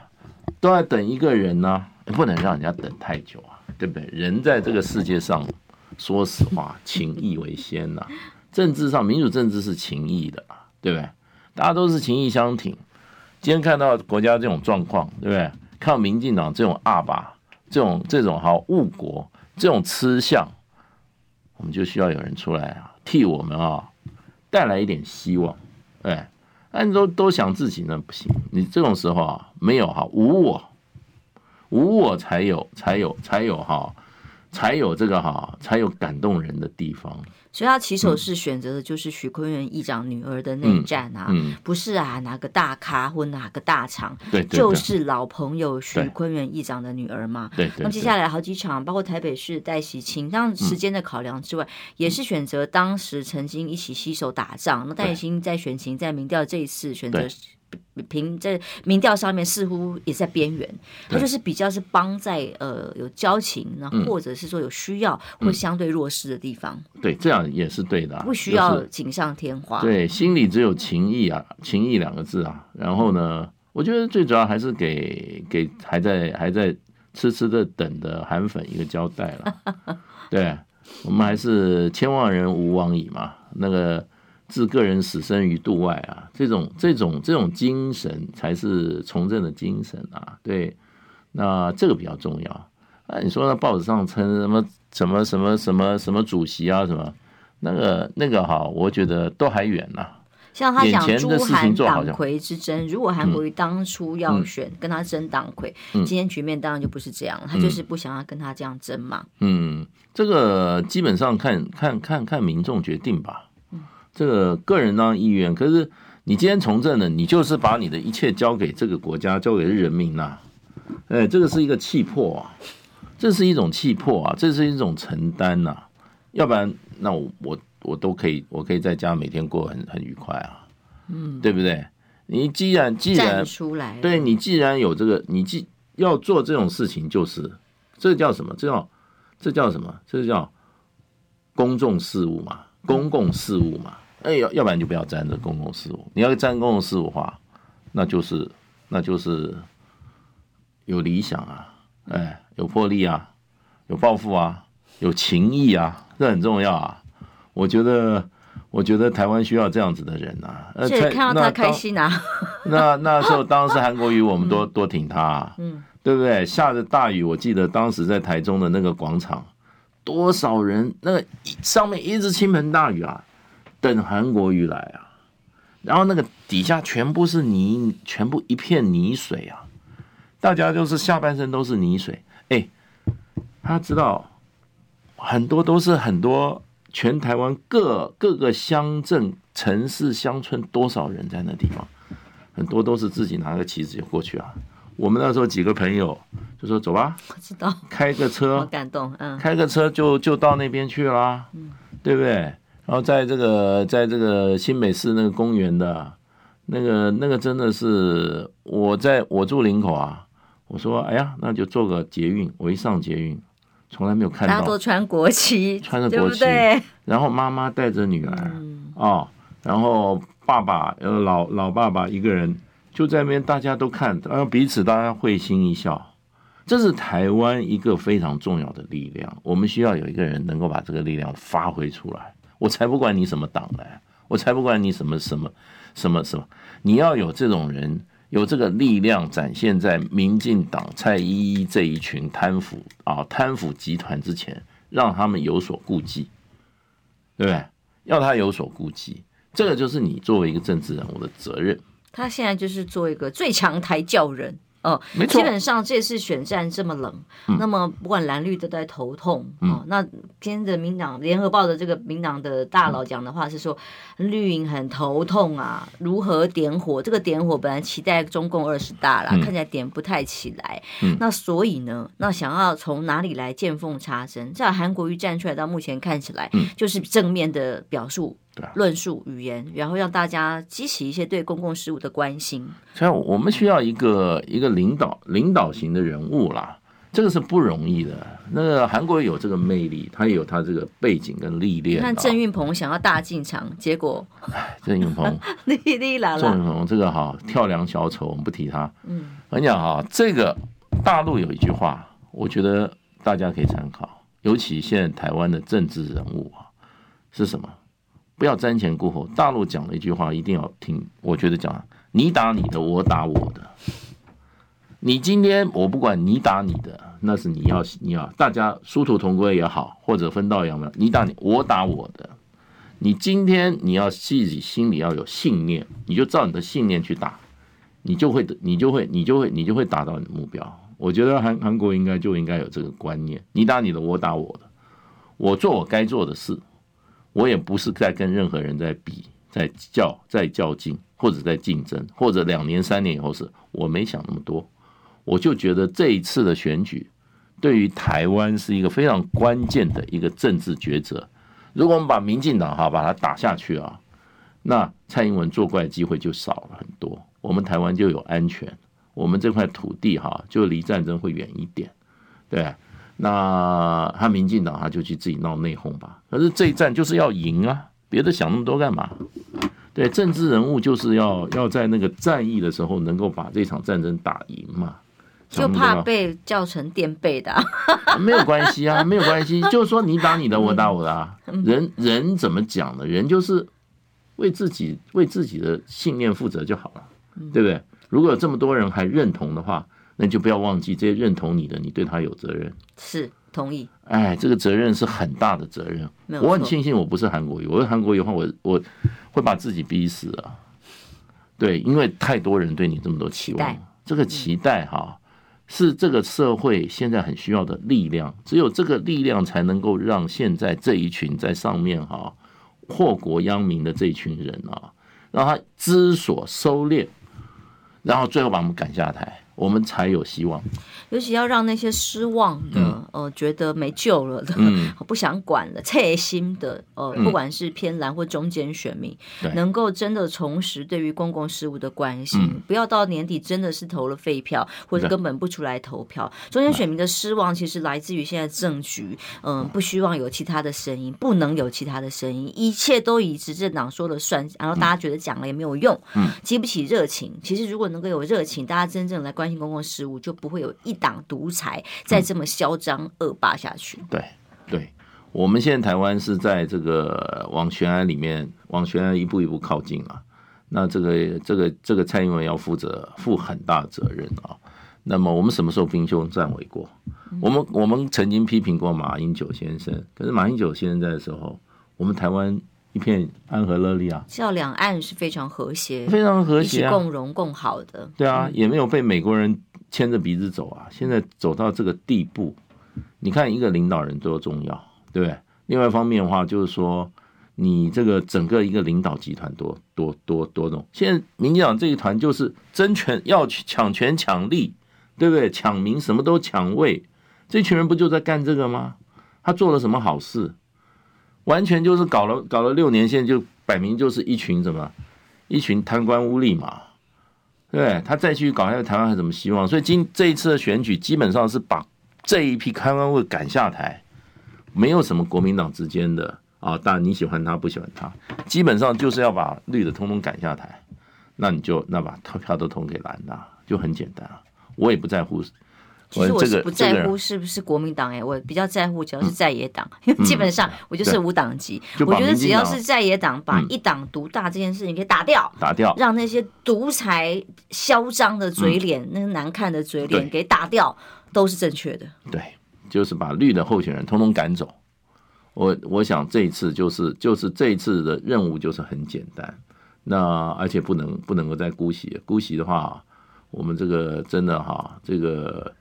都在等一个人呢、啊，不能让人家等太久啊，对不对？人在这个世界上，说实话，情义为先呐、啊。政治上，民主政治是情义的，对不对？大家都是情义相挺。今天看到国家这种状况，对不对？看到民进党这种阿爸，这种这种好误国，这种吃相。我们就需要有人出来啊，替我们啊带来一点希望。哎，那你都都想自己那不行，你这种时候啊没有哈无我，无我才有才有才有哈才有这个哈才有感动人的地方。所以他起手是选择的就是许昆元议长女儿的内战啊，嗯嗯、不是啊哪个大咖或哪个大厂，对，对，对，就是老朋友许昆元议长的女儿嘛。那接下来好几场，包括台北市戴喜清，当然时间的考量之外，嗯、也是选择当时曾经一起携手打仗。嗯、那戴喜清在选情在民调这一次选择。凭在民调上面似乎也在边缘，他就是比较是帮在呃有交情，然后或者是说有需要或相对弱势的地方。对，这样也是对的，不需要锦上添花。对，心里只有情谊啊，情谊两个字啊。然后呢，我觉得最主要还是给给还在还在痴痴的等的韩粉一个交代了。[laughs] 对，我们还是千万人吾往矣嘛，那个。置个人死生于度外啊，这种这种这种精神才是从政的精神啊。对，那这个比较重要。那，你说那报纸上称什么什么什么什么什么主席啊什么，那个那个哈，我觉得都还远呢。像他讲朱韩党魁之争，如果韩国瑜当初要选跟他争党魁，嗯、今天局面当然就不是这样，他就是不想要跟他这样争嘛。嗯，这个基本上看看看看民众决定吧。这个个人当然意愿，可是你今天从政呢，你就是把你的一切交给这个国家，交给人民呐、啊。哎，这个是一个气魄啊，这是一种气魄啊，这是一种承担呐、啊。要不然，那我我我都可以，我可以在家每天过很很愉快啊，嗯，对不对？你既然既然出来，对你既然有这个，你既要做这种事情，就是这叫什么？这叫这叫什么？这叫公众事务嘛，公共事务嘛。哎，要要不然就不要沾这公共事务。你要沾公共事务的话，那就是那就是有理想啊，哎，有魄力啊，有抱负啊，有情义啊，这很重要啊。我觉得，我觉得台湾需要这样子的人啊。而且看到他开心啊。[laughs] 那那时候，当时韩国瑜，我们多多挺他啊，嗯，对不对？下着大雨，我记得当时在台中的那个广场，多少人，那个上面一直倾盆大雨啊。等韩国瑜来啊，然后那个底下全部是泥，全部一片泥水啊，大家就是下半身都是泥水。哎，他知道很多都是很多全台湾各各个乡镇、城市、乡村多少人在那地方，很多都是自己拿个旗子就过去啊。我们那时候几个朋友就说：“走吧，我知道，开个车，好感动，嗯，开个车就就到那边去啦，嗯，对不对？”然后在这个，在这个新北市那个公园的，那个那个真的是我在我住林口啊，我说哎呀，那就坐个捷运，我一上捷运，从来没有看到。大家都穿国旗，穿着国旗，对对，然后妈妈带着女儿，嗯、哦，然后爸爸呃老老爸爸一个人就在那边，大家都看，然后彼此大家会心一笑，这是台湾一个非常重要的力量，我们需要有一个人能够把这个力量发挥出来。我才不管你什么党的，我才不管你什么什么什么什么，你要有这种人，有这个力量展现在民进党蔡依依这一群贪腐啊贪腐集团之前，让他们有所顾忌，对不对？要他有所顾忌，这个就是你作为一个政治人物的责任。他现在就是做一个最强台教人。哦，没错。基本上这次选战这么冷，嗯、那么不管蓝绿都在头痛。啊、哦，那今天的民党联合报的这个民党的大佬讲的话是说，绿营很头痛啊，如何点火？这个点火本来期待中共二十大啦，嗯、看起来点不太起来。嗯，那所以呢，那想要从哪里来见缝插针？在韩国瑜站出来到目前看起来，就是正面的表述。论述语言，然后让大家激起一些对公共事务的关心。所以，我们需要一个一个领导领导型的人物啦，这个是不容易的。那个韩国有这个魅力，他也有他这个背景跟历练。看郑运鹏想要大进场，结果，哎，郑运鹏，[laughs] 丽丽啦啦，郑运鹏这个哈跳梁小丑，我们不提他。嗯，我跟你讲哈，这个大陆有一句话，我觉得大家可以参考，尤其现在台湾的政治人物啊，是什么？不要瞻前顾后。大陆讲的一句话一定要听，我觉得讲，你打你的，我打我的。你今天我不管你打你的，那是你要你要大家殊途同归也好，或者分道扬镳。你打你，我打我的。你今天你要自己心里要有信念，你就照你的信念去打，你就会你就会你就会你就会达到你的目标。我觉得韩韩国应该就应该有这个观念，你打你的，我打我的，我做我该做的事。我也不是在跟任何人在比，在较，在较劲，或者在竞争，或者两年、三年以后是，我没想那么多。我就觉得这一次的选举，对于台湾是一个非常关键的一个政治抉择。如果我们把民进党哈把它打下去啊，那蔡英文作怪的机会就少了很多，我们台湾就有安全，我们这块土地哈就离战争会远一点，对。那他民进党他就去自己闹内讧吧，可是这一战就是要赢啊，别的想那么多干嘛？对，政治人物就是要要在那个战役的时候能够把这场战争打赢嘛，就怕被叫成垫背的，没有关系啊，[laughs] 没有关系，就是说你打你的，我打我的啊，人人怎么讲呢？人就是为自己为自己的信念负责就好了，对不对？如果有这么多人还认同的话。那你就不要忘记这些认同你的，你对他有责任。是同意。哎，这个责任是很大的责任。我很庆幸我不是韩国语，我是韩国语的话，我我会把自己逼死啊。对，因为太多人对你这么多期望，这个期待哈，是这个社会现在很需要的力量。只有这个力量才能够让现在这一群在上面哈祸国殃民的这一群人啊，让他知所收敛，然后最后把我们赶下台。我们才有希望，尤其要让那些失望的、嗯、呃，觉得没救了的，嗯、[laughs] 不想管了、切心的呃，不管是偏蓝或中间选民，嗯、能够真的重拾对于公共事务的关心，嗯、不要到年底真的是投了废票，或者根本不出来投票。中间选民的失望其实来自于现在政局，嗯、呃，不希望有其他的声音，不能有其他的声音，一切都以执政党说了算，然后大家觉得讲了也没有用，嗯，激不起热情。其实如果能够有热情，大家真正来关。关心公共事务，就不会有一党独裁再这么嚣张恶霸下去。对，对，我们现在台湾是在这个往悬崖里面，往悬崖一步一步靠近了。那这个这个这个蔡英文要负责负很大责任啊。那么我们什么时候兵凶战危过？我们我们曾经批评过马英九先生，可是马英九先生在的时候，我们台湾。一片安和乐利啊，叫两岸是非常和谐，非常和谐、啊，共荣共好的。对啊，也没有被美国人牵着鼻子走啊。现在走到这个地步，你看一个领导人多重要，对不对？另外一方面的话，就是说你这个整个一个领导集团多多多多种。现在民进党这一团就是争权，要抢权抢利，对不对？抢名，什么都抢位，这群人不就在干这个吗？他做了什么好事？完全就是搞了搞了六年，现在就摆明就是一群什么，一群贪官污吏嘛，对，他再去搞下去，台湾还有什么希望？所以今这一次的选举，基本上是把这一批贪官污吏赶下台，没有什么国民党之间的啊，当然你喜欢他不喜欢他，基本上就是要把绿的通通赶下台，那你就那把投票都投给蓝的，就很简单啊，我也不在乎。其实我是不在乎是不是国民党哎，我比较在乎只要是在野党，因为基本上我就是无党籍。我觉得只要是在野党，把一党独大这件事情给打掉，打掉，让那些独裁嚣张的嘴脸、那个难看的嘴脸给打掉，都是正确的。对，就是把绿的候选人通通赶走。我我想这一次就是就是这一次的任务就是很简单，那而且不能不能够再姑息，姑息的话，我们这个真的哈这个。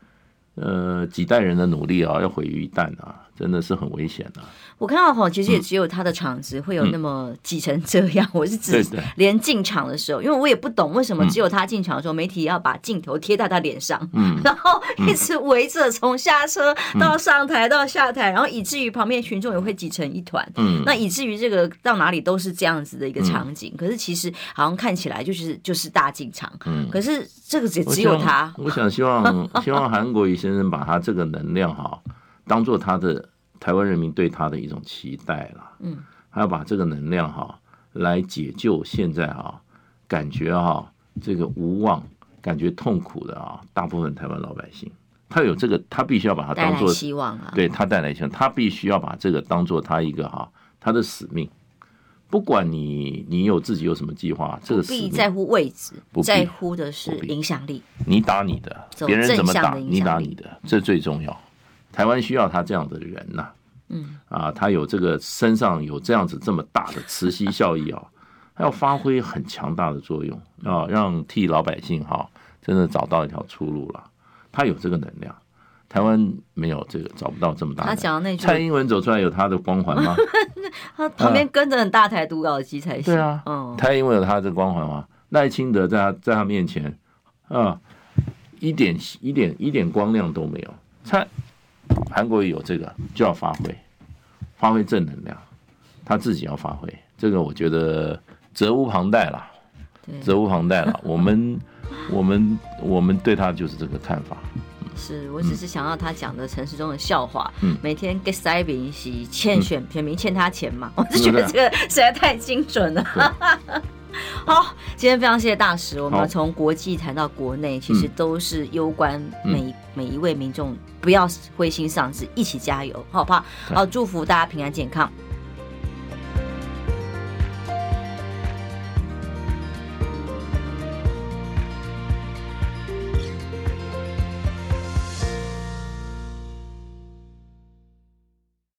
呃，几代人的努力啊，要毁于一旦啊，真的是很危险的、啊。我看到哈，其实也只有他的场子会有那么挤成这样。嗯、[laughs] 我是指连进场的时候，因为我也不懂为什么只有他进场的时候，媒体要把镜头贴在他脸上，嗯，[laughs] 然后一直围着从下车到上台到下台，然后以至于旁边群众也会挤成一团，嗯，那以至于这个到哪里都是这样子的一个场景。可是其实好像看起来就是就是大进场，嗯，可是这个也只有他。我想希望 [laughs] 希望韩国瑜先生把他这个能量哈当做他的。台湾人民对他的一种期待了，嗯，他要把这个能量哈来解救现在啊感觉哈这个无望、感觉痛苦的啊大部分台湾老百姓，他有这个，他必须要把它当做希望啊，对他带来希望，他必须要把这个当做他一个哈他的使命。不管你你有自己有什么计划，这个不必在乎位置，不在乎的是影响力。你打你的，别人怎么打你打你的，这最重要。台湾需要他这样的人呐，嗯啊，他有这个身上有这样子这么大的磁吸效益啊，[laughs] 他要发挥很强大的作用啊，让替老百姓哈真的找到一条出路了。他有这个能量，台湾没有这个，找不到这么大。他讲那句蔡英文走出来有他的光环吗？[laughs] 他旁边跟着很大台独稿机才行。对啊，嗯，蔡英文有他的光环吗？赖清德在他在他面前啊，一点一点一点光亮都没有。蔡。韩国瑜有这个就要发挥，发挥正能量，他自己要发挥，这个我觉得责无旁贷了，责无旁贷了。[laughs] 我们我们我们对他就是这个看法。是我只是想要他讲的城市中的笑话，嗯、每天给塞饼是欠选选民欠他钱嘛，嗯、我就觉得这个实在太精准了。[laughs] 好，今天非常谢谢大使。我们从国际谈到国内，其实都是攸关每、嗯、每一位民众，不要灰心丧志，一起加油，好不好？好，祝福大家平安健康。